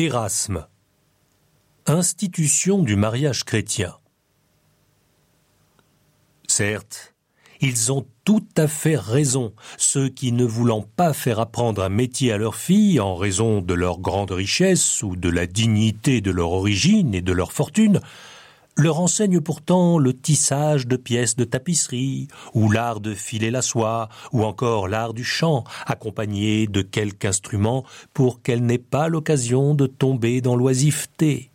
Erasme. Institution du mariage chrétien. Certes, ils ont tout à fait raison, ceux qui ne voulant pas faire apprendre un métier à leur fille en raison de leur grande richesse ou de la dignité de leur origine et de leur fortune, leur enseigne pourtant le tissage de pièces de tapisserie, ou l'art de filer la soie, ou encore l'art du chant, accompagné de quelque instrument pour qu'elle n'ait pas l'occasion de tomber dans l'oisiveté.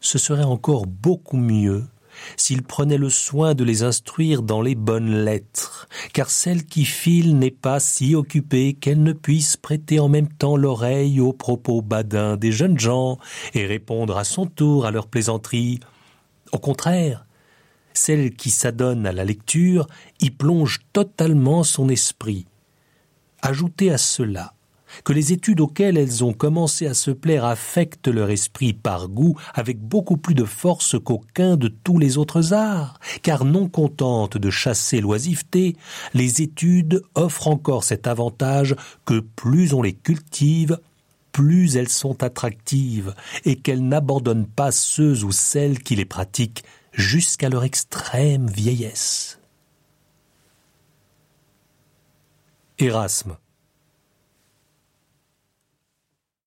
Ce serait encore beaucoup mieux s'il prenait le soin de les instruire dans les bonnes lettres, car celle qui file n'est pas si occupée qu'elle ne puisse prêter en même temps l'oreille aux propos badins des jeunes gens et répondre à son tour à leurs plaisanteries. Au contraire, celle qui s'adonne à la lecture y plonge totalement son esprit. Ajoutez à cela que les études auxquelles elles ont commencé à se plaire affectent leur esprit par goût avec beaucoup plus de force qu'aucun de tous les autres arts, car non contentes de chasser l'oisiveté, les études offrent encore cet avantage que plus on les cultive, plus elles sont attractives, et qu'elles n'abandonnent pas ceux ou celles qui les pratiquent jusqu'à leur extrême vieillesse. Erasme